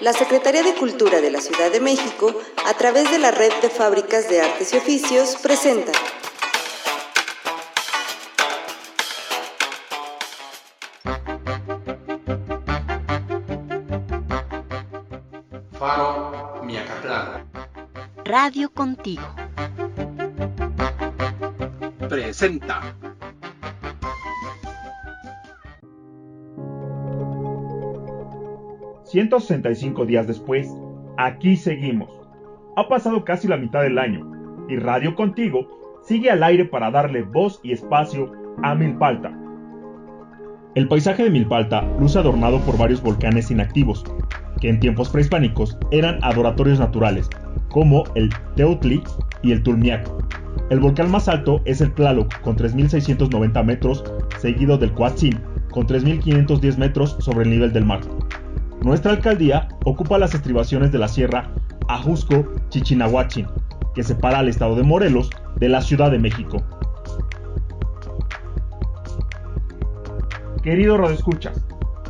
la Secretaría de Cultura de la Ciudad de México, a través de la Red de Fábricas de Artes y Oficios, presenta Faro Miacatlán. Radio Contigo. Presenta. ...165 días después, aquí seguimos. Ha pasado casi la mitad del año, y Radio Contigo sigue al aire para darle voz y espacio a Milpalta. El paisaje de Milpalta luce adornado por varios volcanes inactivos, que en tiempos prehispánicos eran adoratorios naturales, como el Teutli y el Tulmiac. El volcán más alto es el Tlaloc, con 3.690 metros, seguido del Coatzin, con 3.510 metros sobre el nivel del mar. Nuestra alcaldía ocupa las estribaciones de la sierra Ajusco-Chichinahuachin, que separa al estado de Morelos de la Ciudad de México. Querido Escuchas,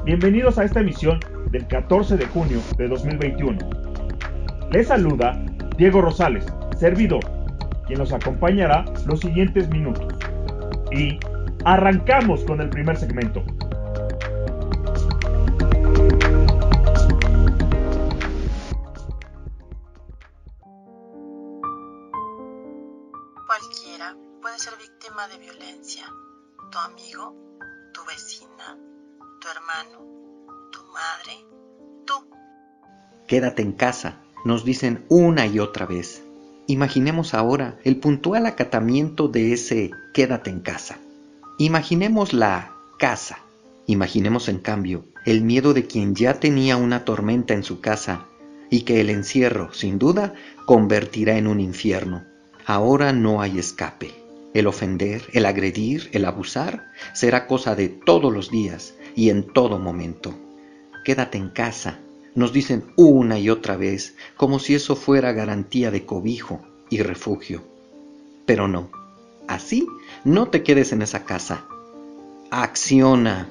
bienvenidos a esta emisión del 14 de junio de 2021. Les saluda Diego Rosales, servidor, quien nos acompañará los siguientes minutos. Y arrancamos con el primer segmento. Tu amigo, tu vecina, tu hermano, tu madre, tú. Quédate en casa, nos dicen una y otra vez. Imaginemos ahora el puntual acatamiento de ese quédate en casa. Imaginemos la casa. Imaginemos en cambio el miedo de quien ya tenía una tormenta en su casa y que el encierro, sin duda, convertirá en un infierno. Ahora no hay escape. El ofender, el agredir, el abusar será cosa de todos los días y en todo momento. Quédate en casa, nos dicen una y otra vez como si eso fuera garantía de cobijo y refugio. Pero no, así no te quedes en esa casa. Acciona,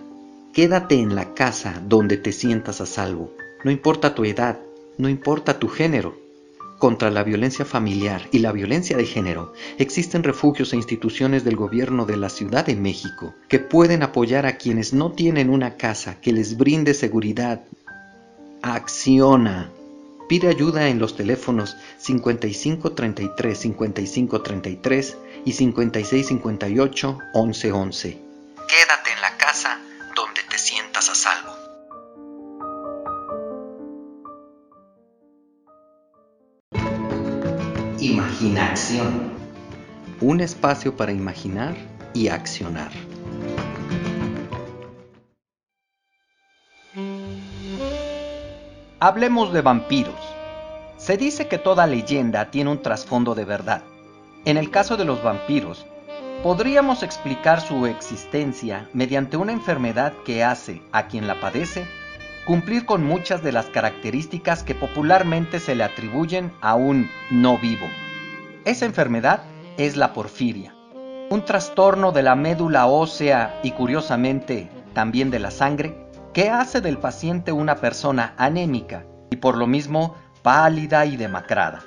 quédate en la casa donde te sientas a salvo. No importa tu edad, no importa tu género. Contra la violencia familiar y la violencia de género existen refugios e instituciones del gobierno de la Ciudad de México que pueden apoyar a quienes no tienen una casa que les brinde seguridad. Acciona. Pide ayuda en los teléfonos 5533 5533 y 5658 1111. Quédate Un espacio para imaginar y accionar. Hablemos de vampiros. Se dice que toda leyenda tiene un trasfondo de verdad. En el caso de los vampiros, podríamos explicar su existencia mediante una enfermedad que hace a quien la padece cumplir con muchas de las características que popularmente se le atribuyen a un no vivo. Esa enfermedad es la porfiria, un trastorno de la médula ósea y curiosamente también de la sangre, que hace del paciente una persona anémica y por lo mismo pálida y demacrada.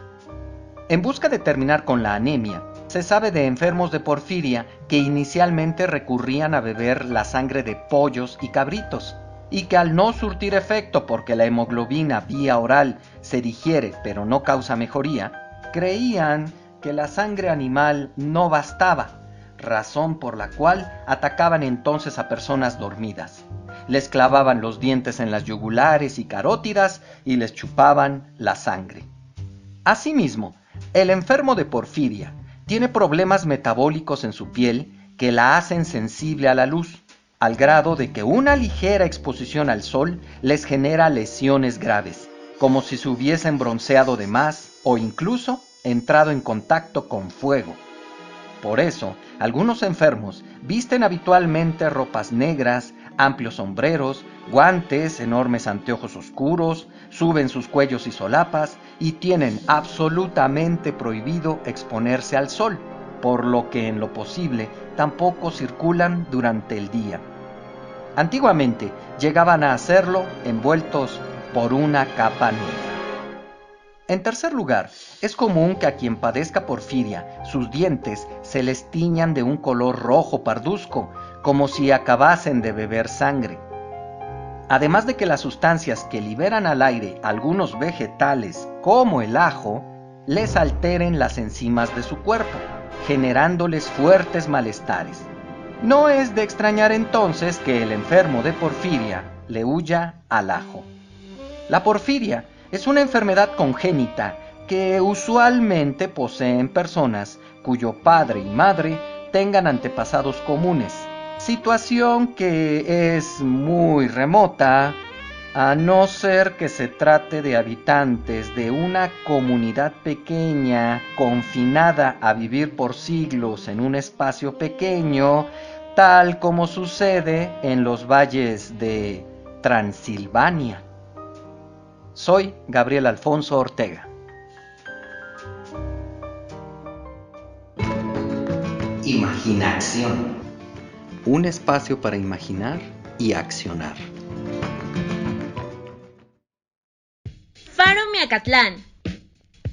En busca de terminar con la anemia, se sabe de enfermos de porfiria que inicialmente recurrían a beber la sangre de pollos y cabritos, y que al no surtir efecto porque la hemoglobina vía oral se digiere pero no causa mejoría, creían que la sangre animal no bastaba, razón por la cual atacaban entonces a personas dormidas. Les clavaban los dientes en las yugulares y carótidas y les chupaban la sangre. Asimismo, el enfermo de porfiria tiene problemas metabólicos en su piel que la hacen sensible a la luz al grado de que una ligera exposición al sol les genera lesiones graves, como si se hubiesen bronceado de más o incluso entrado en contacto con fuego. Por eso, algunos enfermos visten habitualmente ropas negras, amplios sombreros, guantes, enormes anteojos oscuros, suben sus cuellos y solapas y tienen absolutamente prohibido exponerse al sol, por lo que en lo posible tampoco circulan durante el día. Antiguamente llegaban a hacerlo envueltos por una capa negra. En tercer lugar, es común que a quien padezca porfiria sus dientes se les tiñan de un color rojo parduzco, como si acabasen de beber sangre. Además de que las sustancias que liberan al aire algunos vegetales, como el ajo, les alteren las enzimas de su cuerpo, generándoles fuertes malestares. No es de extrañar entonces que el enfermo de porfiria le huya al ajo. La porfiria es una enfermedad congénita que usualmente poseen personas cuyo padre y madre tengan antepasados comunes, situación que es muy remota a no ser que se trate de habitantes de una comunidad pequeña confinada a vivir por siglos en un espacio pequeño, tal como sucede en los valles de Transilvania. Soy Gabriel Alfonso Ortega. Imaginación. Un espacio para imaginar y accionar. Faro Miacatlán.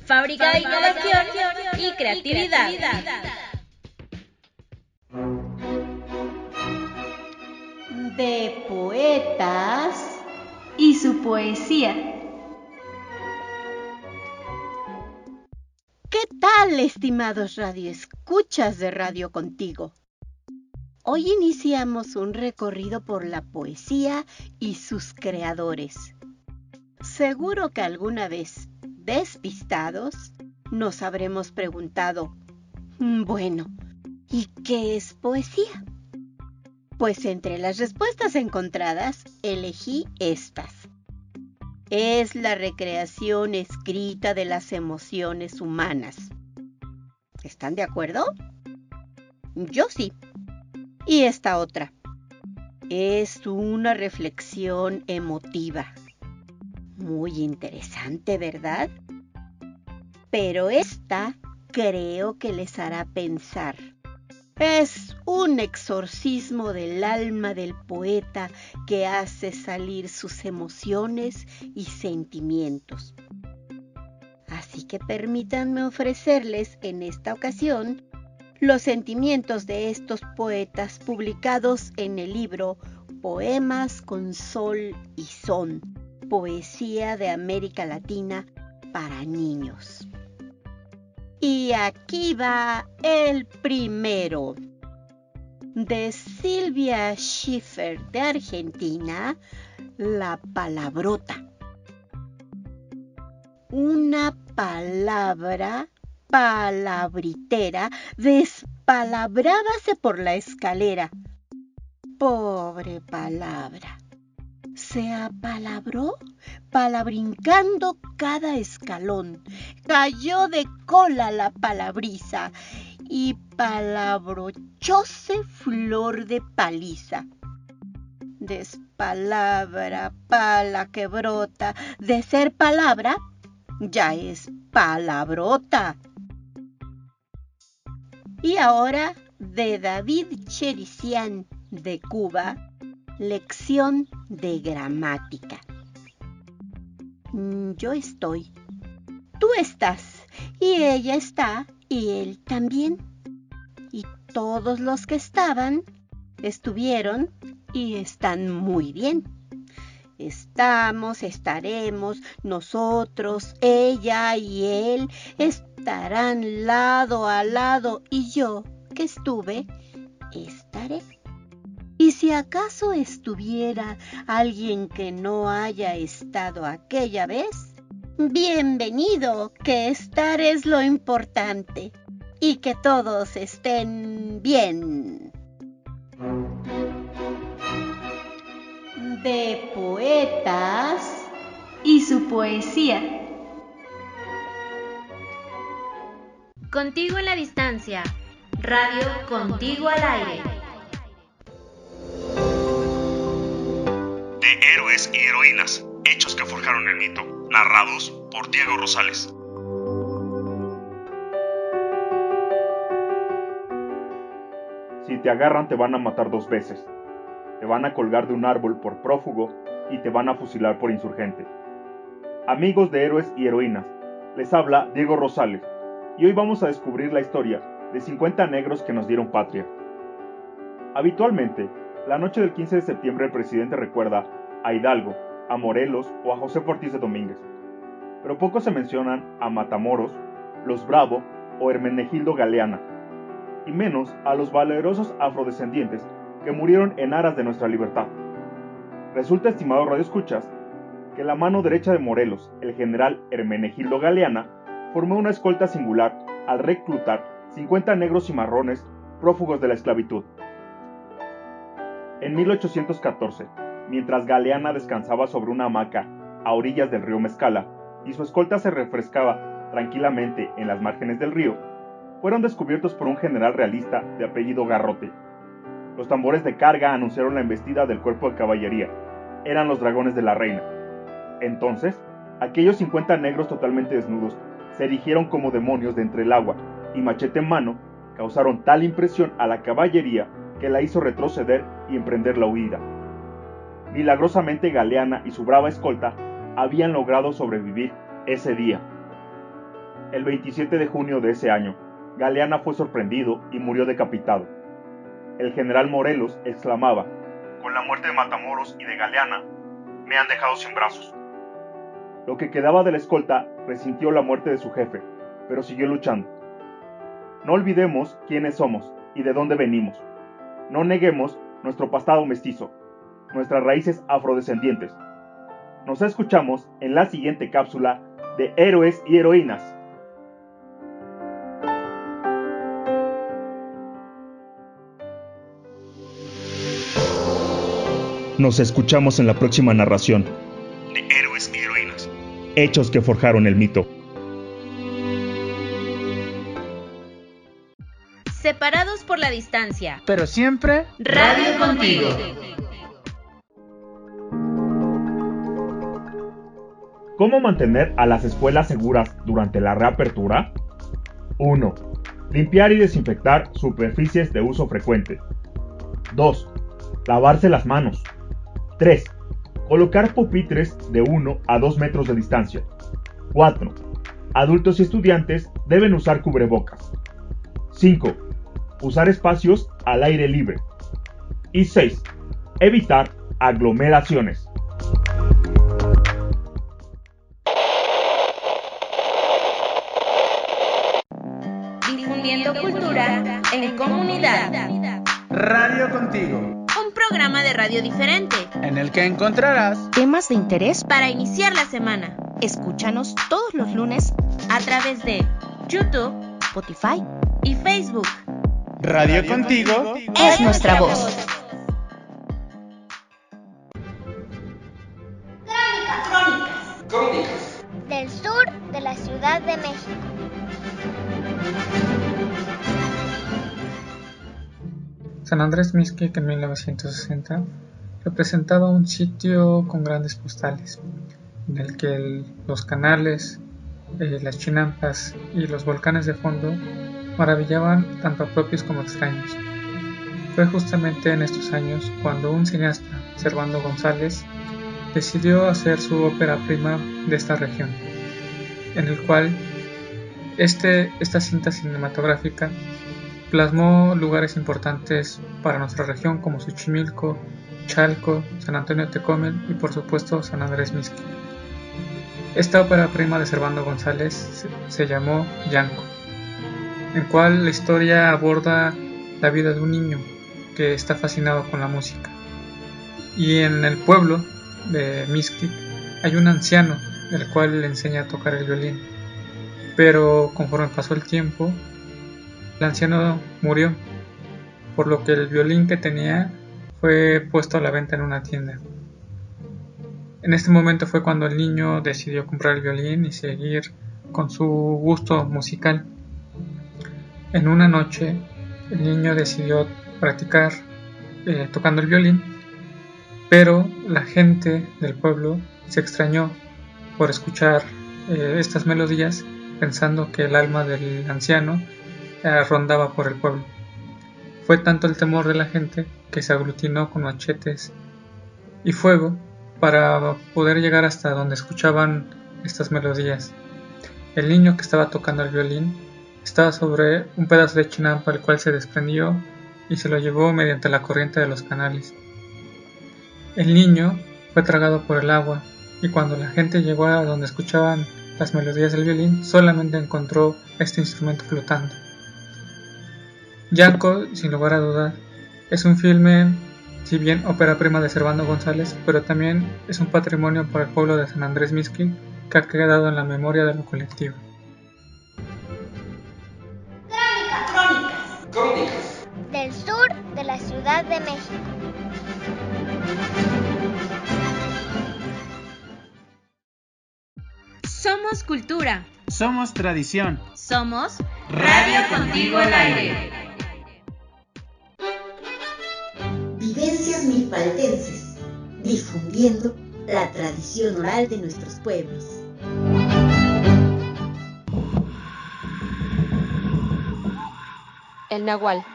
Fábrica de innovación y creatividad. De poetas y su poesía. Tal, estimados radioescuchas de Radio Contigo? Hoy iniciamos un recorrido por la poesía y sus creadores. Seguro que alguna vez, despistados, nos habremos preguntado, mm, bueno, ¿y qué es poesía? Pues entre las respuestas encontradas, elegí estas es la recreación escrita de las emociones humanas. ¿Están de acuerdo? Yo sí. Y esta otra. Es una reflexión emotiva. Muy interesante, ¿verdad? Pero esta creo que les hará pensar. Es un exorcismo del alma del poeta que hace salir sus emociones y sentimientos. Así que permítanme ofrecerles en esta ocasión los sentimientos de estos poetas publicados en el libro Poemas con Sol y Son, Poesía de América Latina para Niños. Y aquí va el primero. De Silvia Schiffer de Argentina, la palabrota. Una palabra palabritera despalabrábase por la escalera. Pobre palabra se apalabró palabrincando cada escalón. Cayó de cola la palabriza y palabrochóse flor de paliza. Despalabra, pala que brota, de ser palabra, ya es palabrota. Y ahora de David Chericián de Cuba, Lección de gramática. Mm, yo estoy, tú estás, y ella está, y él también. Y todos los que estaban, estuvieron y están muy bien. Estamos, estaremos, nosotros, ella y él estarán lado a lado y yo que estuve, estaré. Y si acaso estuviera alguien que no haya estado aquella vez, bienvenido, que estar es lo importante y que todos estén bien. De poetas y su poesía. Contigo en la distancia. Radio Contigo al aire. héroes y heroínas, hechos que forjaron el mito, narrados por Diego Rosales. Si te agarran te van a matar dos veces. Te van a colgar de un árbol por prófugo y te van a fusilar por insurgente. Amigos de héroes y heroínas, les habla Diego Rosales y hoy vamos a descubrir la historia de 50 negros que nos dieron patria. Habitualmente, la noche del 15 de septiembre el presidente recuerda a Hidalgo, a Morelos o a José Ortiz de Domínguez, pero poco se mencionan a Matamoros, los Bravo o Hermenegildo Galeana, y menos a los valerosos afrodescendientes que murieron en aras de nuestra libertad. Resulta, estimado Radio Escuchas, que la mano derecha de Morelos, el general Hermenegildo Galeana, formó una escolta singular al reclutar 50 negros y marrones prófugos de la esclavitud. En 1814, mientras Galeana descansaba sobre una hamaca a orillas del río Mezcala y su escolta se refrescaba tranquilamente en las márgenes del río, fueron descubiertos por un general realista de apellido Garrote. Los tambores de carga anunciaron la embestida del cuerpo de caballería. Eran los dragones de la reina. Entonces, aquellos 50 negros totalmente desnudos se erigieron como demonios de entre el agua y machete en mano causaron tal impresión a la caballería que la hizo retroceder y emprender la huida. Milagrosamente Galeana y su brava escolta habían logrado sobrevivir ese día. El 27 de junio de ese año, Galeana fue sorprendido y murió decapitado. El general Morelos exclamaba, Con la muerte de Matamoros y de Galeana, me han dejado sin brazos. Lo que quedaba de la escolta resintió la muerte de su jefe, pero siguió luchando. No olvidemos quiénes somos y de dónde venimos. No neguemos nuestro pasado mestizo, nuestras raíces afrodescendientes. Nos escuchamos en la siguiente cápsula de Héroes y Heroínas. Nos escuchamos en la próxima narración de Héroes y Heroínas. Hechos que forjaron el mito. Separados por la distancia. Pero siempre Radio contigo. ¿Cómo mantener a las escuelas seguras durante la reapertura? 1. Limpiar y desinfectar superficies de uso frecuente. 2. Lavarse las manos. 3. Colocar pupitres de 1 a 2 metros de distancia. 4. Adultos y estudiantes deben usar cubrebocas. 5. Usar espacios al aire libre. Y 6. Evitar aglomeraciones. Difundiendo cultura en comunidad. Radio contigo, Un programa de radio diferente en el que encontrarás Temas de interés. para iniciar la semana Escúchanos todos los lunes. a través de YouTube Spotify y Facebook. Radio contigo. es nuestra voz. Crónicas. del sur de la Ciudad de México. San Andrés Mixquic en 1960 representaba un sitio con grandes postales, en el que los canales, eh, las chinampas y los volcanes de fondo maravillaban tanto a propios como extraños. Fue justamente en estos años cuando un cineasta, Servando González, decidió hacer su ópera prima de esta región, en el cual este, esta cinta cinematográfica plasmó lugares importantes para nuestra región como Xochimilco, Chalco, San Antonio Tecomel y por supuesto San Andrés Mixquic. Esta ópera prima de Servando González se, llamó Yanco, en cual la historia aborda la vida de un niño que está fascinado con la música. Y en el pueblo de Mixquic hay un anciano el cual le enseña a tocar el violín. Pero conforme pasó el tiempo, el anciano murió, por lo que el violín que tenía fue puesto a la venta en una tienda. En este momento fue cuando el niño decidió comprar el violín y seguir con su gusto musical. En una noche, el niño decidió practicar eh, tocando el violín, pero la gente del pueblo se extrañó por escuchar eh, estas melodías pensando que el alma del anciano eh, rondaba por el pueblo. Fue tanto el temor de la gente que se aglutinó con machetes y fuego para poder llegar hasta donde escuchaban estas melodías. El niño que estaba tocando el violín estaba sobre un pedazo de chinampa el cual se desprendió y se lo llevó mediante la corriente de los canales. El niño fue tragado por el agua y cuando la gente llegó a donde escuchaban las melodías del violín solamente encontró este instrumento flotando. Yanko, sin lugar a dudas, es un filme, si bien ópera prima de Servando González, pero también es un patrimonio para el pueblo de San Andrés Mixquic que ha quedado en la memoria de lo colectivo. Crónicas. Crónicas. Del sur de la Ciudad de México. Somos cultura. Somos tradición. Somos Radio Contigo al Aire. Difundiendo la tradición oral de nuestros pueblos. El Nahual.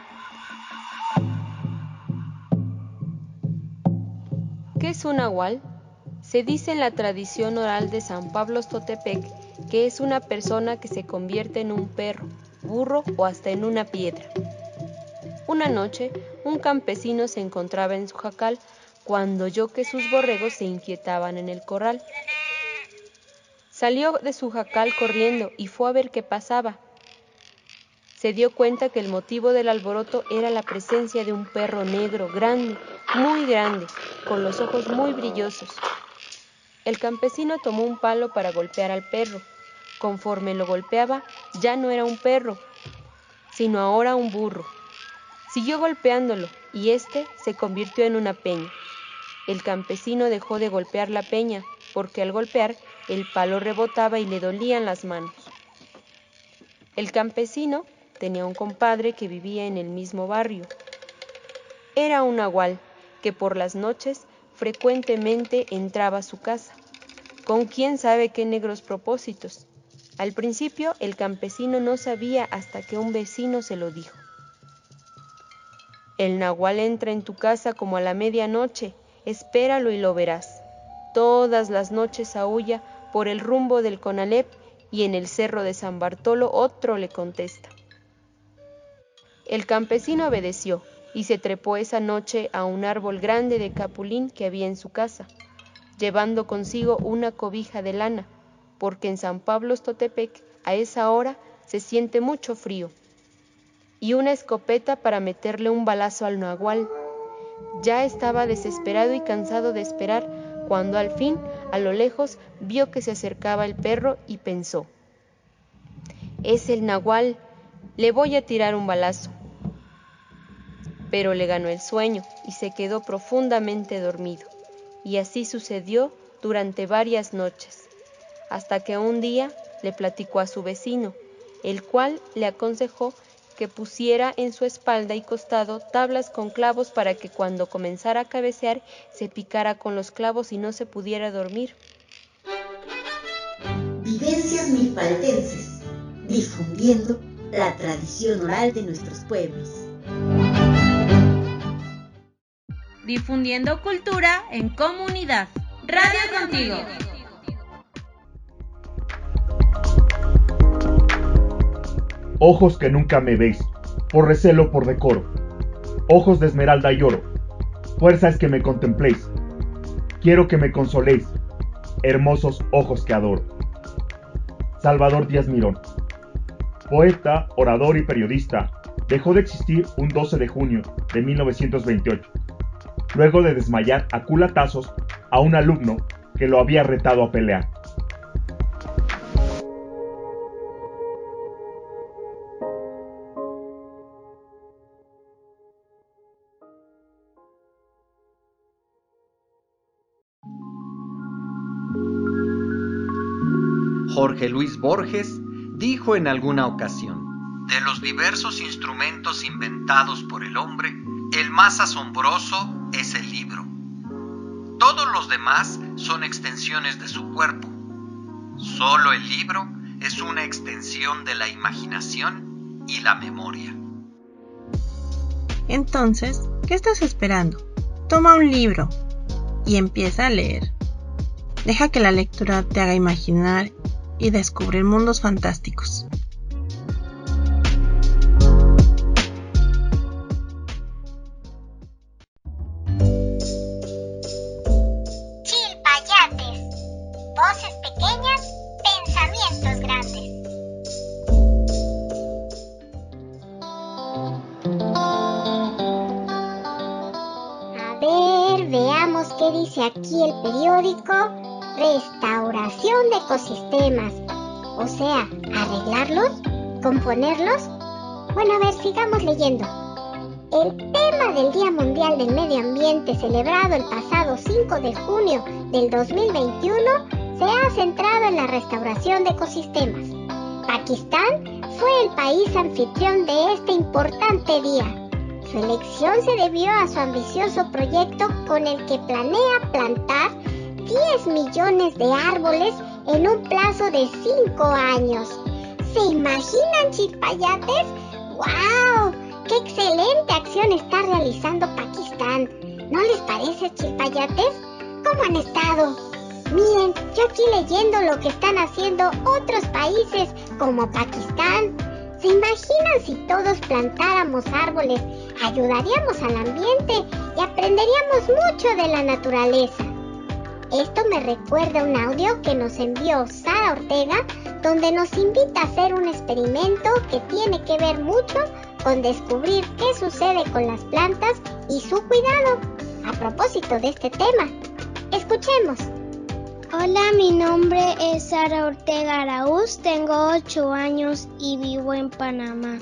¿Qué es un Nahual? Se dice en la tradición oral de San Pablo Totepec que es una persona que se convierte en un perro, burro o hasta en una piedra. Una noche, un campesino se encontraba en su jacal cuando oyó que sus borregos se inquietaban en el corral. Salió de su jacal corriendo y fue a ver qué pasaba. Se dio cuenta que el motivo del alboroto era la presencia de un perro negro grande, muy grande, con los ojos muy brillosos. El campesino tomó un palo para golpear al perro. Conforme lo golpeaba, ya no era un perro, sino ahora un burro. Siguió golpeándolo y éste se convirtió en una peña. El campesino dejó de golpear la peña porque al golpear el palo rebotaba y le dolían las manos. El campesino tenía un compadre que vivía en el mismo barrio. Era un nahual que por las noches frecuentemente entraba a su casa, con quién sabe qué negros propósitos. Al principio el campesino no sabía hasta que un vecino se lo dijo. El nahual entra en tu casa como a la medianoche, espéralo y lo verás. Todas las noches aúlla por el rumbo del Conalep y en el cerro de San Bartolo otro le contesta. El campesino obedeció y se trepó esa noche a un árbol grande de capulín que había en su casa, llevando consigo una cobija de lana, porque en San Pablo Totepec a esa hora se siente mucho frío, y una escopeta para meterle un balazo al nahual. Ya estaba desesperado y cansado de esperar cuando al fin, a lo lejos, vio que se acercaba el perro y pensó, es el nahual, le voy a tirar un balazo. Pero le ganó el sueño y se quedó profundamente dormido. Y así sucedió durante varias noches, hasta que un día le platicó a su vecino, el cual le aconsejó que pusiera en su espalda y costado tablas con clavos para que cuando comenzara a cabecear se picara con los clavos y no se pudiera dormir. Vivencias milpaltenses, difundiendo la tradición oral de nuestros pueblos. Difundiendo cultura en comunidad. Radio contigo. Ojos que nunca me veis, por recelo, por decoro. Ojos de esmeralda y oro. Fuerza es que me contempléis. Quiero que me consoléis. Hermosos ojos que adoro. Salvador Díaz Mirón. Poeta, orador y periodista, dejó de existir un 12 de junio de 1928, luego de desmayar a culatazos a un alumno que lo había retado a pelear. Jorge Luis Borges dijo en alguna ocasión, de los diversos instrumentos inventados por el hombre, el más asombroso es el libro. Todos los demás son extensiones de su cuerpo. Solo el libro es una extensión de la imaginación y la memoria. Entonces, ¿qué estás esperando? Toma un libro y empieza a leer. Deja que la lectura te haga imaginar y descubrir mundos fantásticos. Sea, arreglarlos, componerlos. Bueno, a ver, sigamos leyendo. El tema del Día Mundial del Medio Ambiente celebrado el pasado 5 de junio del 2021 se ha centrado en la restauración de ecosistemas. Pakistán fue el país anfitrión de este importante día. Su elección se debió a su ambicioso proyecto con el que planea plantar 10 millones de árboles en un plazo de 5 años. ¿Se imaginan, chilpayates? ¡Wow! ¡Qué excelente acción está realizando Pakistán! ¿No les parece, chilpayates? ¿Cómo han estado? Miren, yo aquí leyendo lo que están haciendo otros países como Pakistán. ¿Se imaginan si todos plantáramos árboles? Ayudaríamos al ambiente y aprenderíamos mucho de la naturaleza. Esto me recuerda un audio que nos envió Sara Ortega, donde nos invita a hacer un experimento que tiene que ver mucho con descubrir qué sucede con las plantas y su cuidado. A propósito de este tema, escuchemos. Hola, mi nombre es Sara Ortega Araúz, tengo 8 años y vivo en Panamá.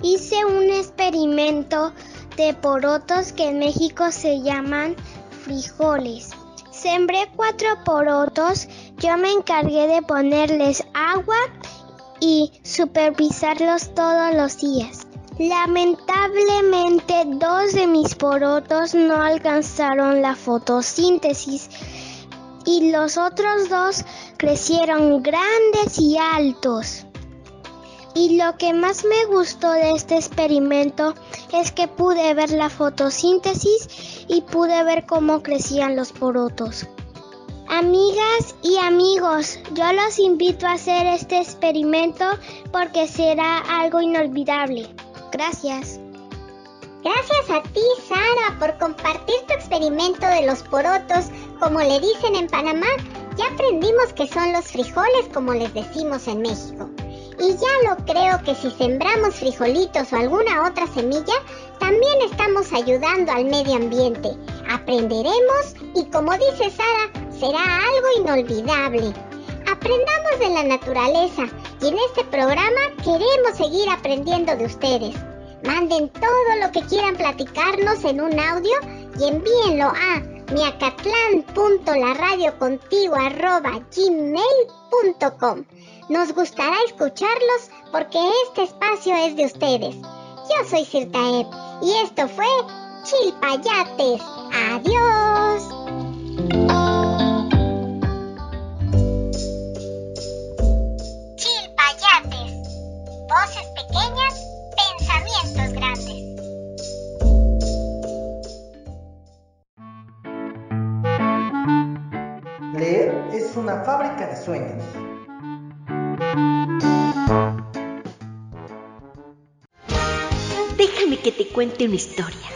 Hice un experimento de porotos que en México se llaman frijoles. Sembré cuatro porotos, yo me encargué de ponerles agua y supervisarlos todos los días. Lamentablemente dos de mis porotos no alcanzaron la fotosíntesis y los otros dos crecieron grandes y altos. Y lo que más me gustó de este experimento es que pude ver la fotosíntesis y pude ver cómo crecían los porotos. Amigas y amigos, yo los invito a hacer este experimento porque será algo inolvidable. Gracias. Gracias a ti, Sara, por compartir tu experimento de los porotos, como le dicen en Panamá. Ya aprendimos que son los frijoles, como les decimos en México. Y ya lo creo que si sembramos frijolitos o alguna otra semilla, también estamos ayudando al medio ambiente. Aprenderemos y como dice Sara, será algo inolvidable. Aprendamos de la naturaleza y en este programa queremos seguir aprendiendo de ustedes. Manden todo lo que quieran platicarnos en un audio y envíenlo a miacatlan.laradiocontigo.gmail.com Nos gustará escucharlos porque este espacio es de ustedes. Yo soy Cirtaep y esto fue Chilpayates. Adiós. Chilpayates. Voces pequeñas, pensamientos es una fábrica de sueños. Déjame que te cuente una historia.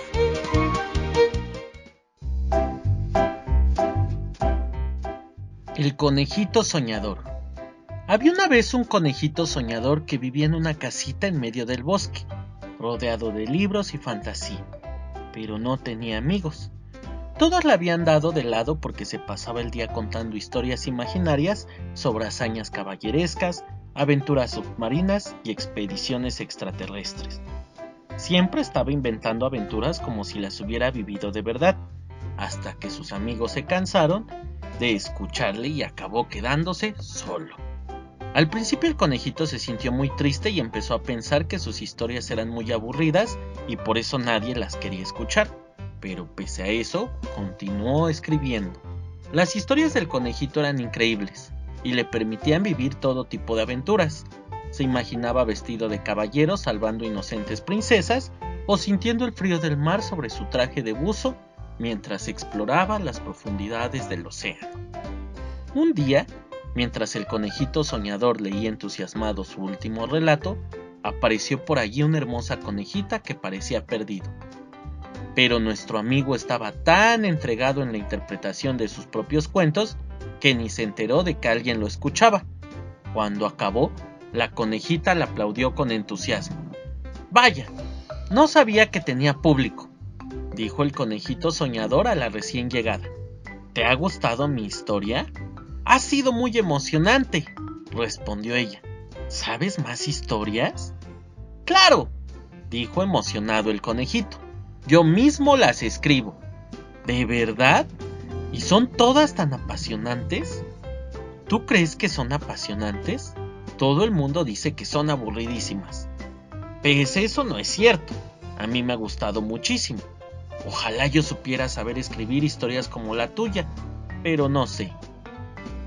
El conejito soñador. Había una vez un conejito soñador que vivía en una casita en medio del bosque, rodeado de libros y fantasía, pero no tenía amigos. Todos le habían dado de lado porque se pasaba el día contando historias imaginarias sobre hazañas caballerescas, aventuras submarinas y expediciones extraterrestres. Siempre estaba inventando aventuras como si las hubiera vivido de verdad, hasta que sus amigos se cansaron de escucharle y acabó quedándose solo. Al principio el conejito se sintió muy triste y empezó a pensar que sus historias eran muy aburridas y por eso nadie las quería escuchar. Pero pese a eso, continuó escribiendo. Las historias del conejito eran increíbles y le permitían vivir todo tipo de aventuras. Se imaginaba vestido de caballero salvando inocentes princesas o sintiendo el frío del mar sobre su traje de buzo mientras exploraba las profundidades del océano. Un día, mientras el conejito soñador leía entusiasmado su último relato, apareció por allí una hermosa conejita que parecía perdido. Pero nuestro amigo estaba tan entregado en la interpretación de sus propios cuentos que ni se enteró de que alguien lo escuchaba. Cuando acabó, la conejita le aplaudió con entusiasmo. Vaya, no sabía que tenía público, dijo el conejito soñador a la recién llegada. ¿Te ha gustado mi historia? Ha sido muy emocionante, respondió ella. ¿Sabes más historias? Claro, dijo emocionado el conejito. Yo mismo las escribo. ¿De verdad? ¿Y son todas tan apasionantes? ¿Tú crees que son apasionantes? Todo el mundo dice que son aburridísimas. Pues eso no es cierto. A mí me ha gustado muchísimo. Ojalá yo supiera saber escribir historias como la tuya, pero no sé.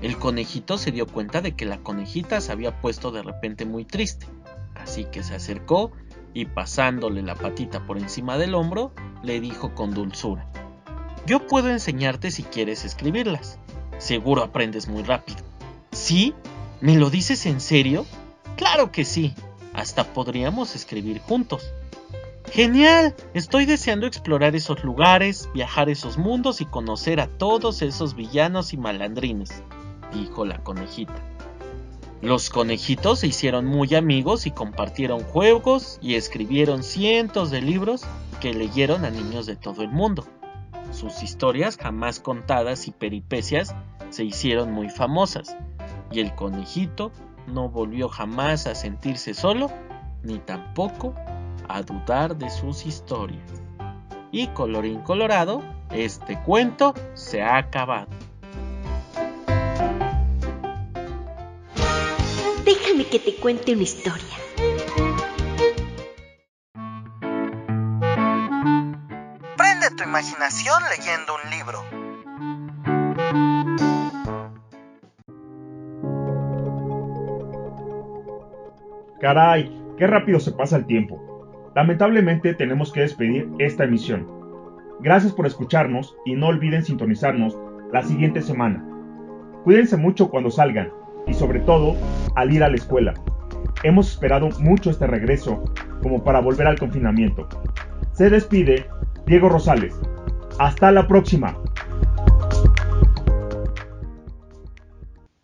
El conejito se dio cuenta de que la conejita se había puesto de repente muy triste, así que se acercó y pasándole la patita por encima del hombro, le dijo con dulzura, Yo puedo enseñarte si quieres escribirlas. Seguro aprendes muy rápido. ¿Sí? ¿Me lo dices en serio? Claro que sí. Hasta podríamos escribir juntos. Genial, estoy deseando explorar esos lugares, viajar esos mundos y conocer a todos esos villanos y malandrines, dijo la conejita. Los conejitos se hicieron muy amigos y compartieron juegos y escribieron cientos de libros que leyeron a niños de todo el mundo. Sus historias jamás contadas y peripecias se hicieron muy famosas y el conejito no volvió jamás a sentirse solo ni tampoco a dudar de sus historias. Y colorín colorado, este cuento se ha acabado. Déjame que te cuente una historia. Prende tu imaginación leyendo un libro. Caray, qué rápido se pasa el tiempo. Lamentablemente tenemos que despedir esta emisión. Gracias por escucharnos y no olviden sintonizarnos la siguiente semana. Cuídense mucho cuando salgan y sobre todo al ir a la escuela. Hemos esperado mucho este regreso como para volver al confinamiento. Se despide Diego Rosales. Hasta la próxima.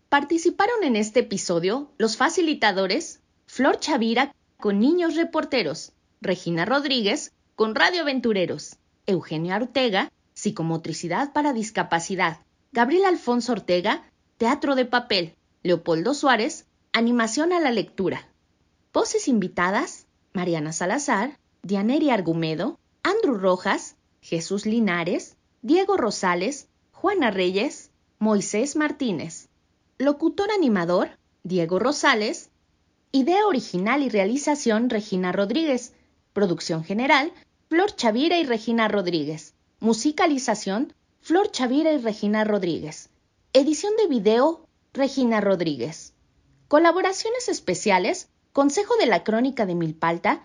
Participaron en este episodio los facilitadores Flor Chavira con niños reporteros, Regina Rodríguez, con Radio Aventureros, Eugenia Ortega, Psicomotricidad para Discapacidad, Gabriel Alfonso Ortega, Teatro de Papel, Leopoldo Suárez, Animación a la Lectura. Voces invitadas, Mariana Salazar, Dianeri Argumedo, Andrew Rojas, Jesús Linares, Diego Rosales, Juana Reyes, Moisés Martínez. Locutor animador, Diego Rosales. Idea original y realización, Regina Rodríguez. Producción general, Flor Chavira y Regina Rodríguez. Musicalización, Flor Chavira y Regina Rodríguez. Edición de video, Regina Rodríguez. Colaboraciones especiales, Consejo de la Crónica de Milpalta.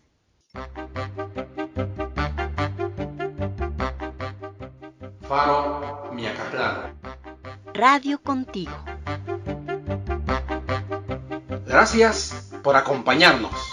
Faro Miacatlán. Radio contigo. Gracias por acompañarnos.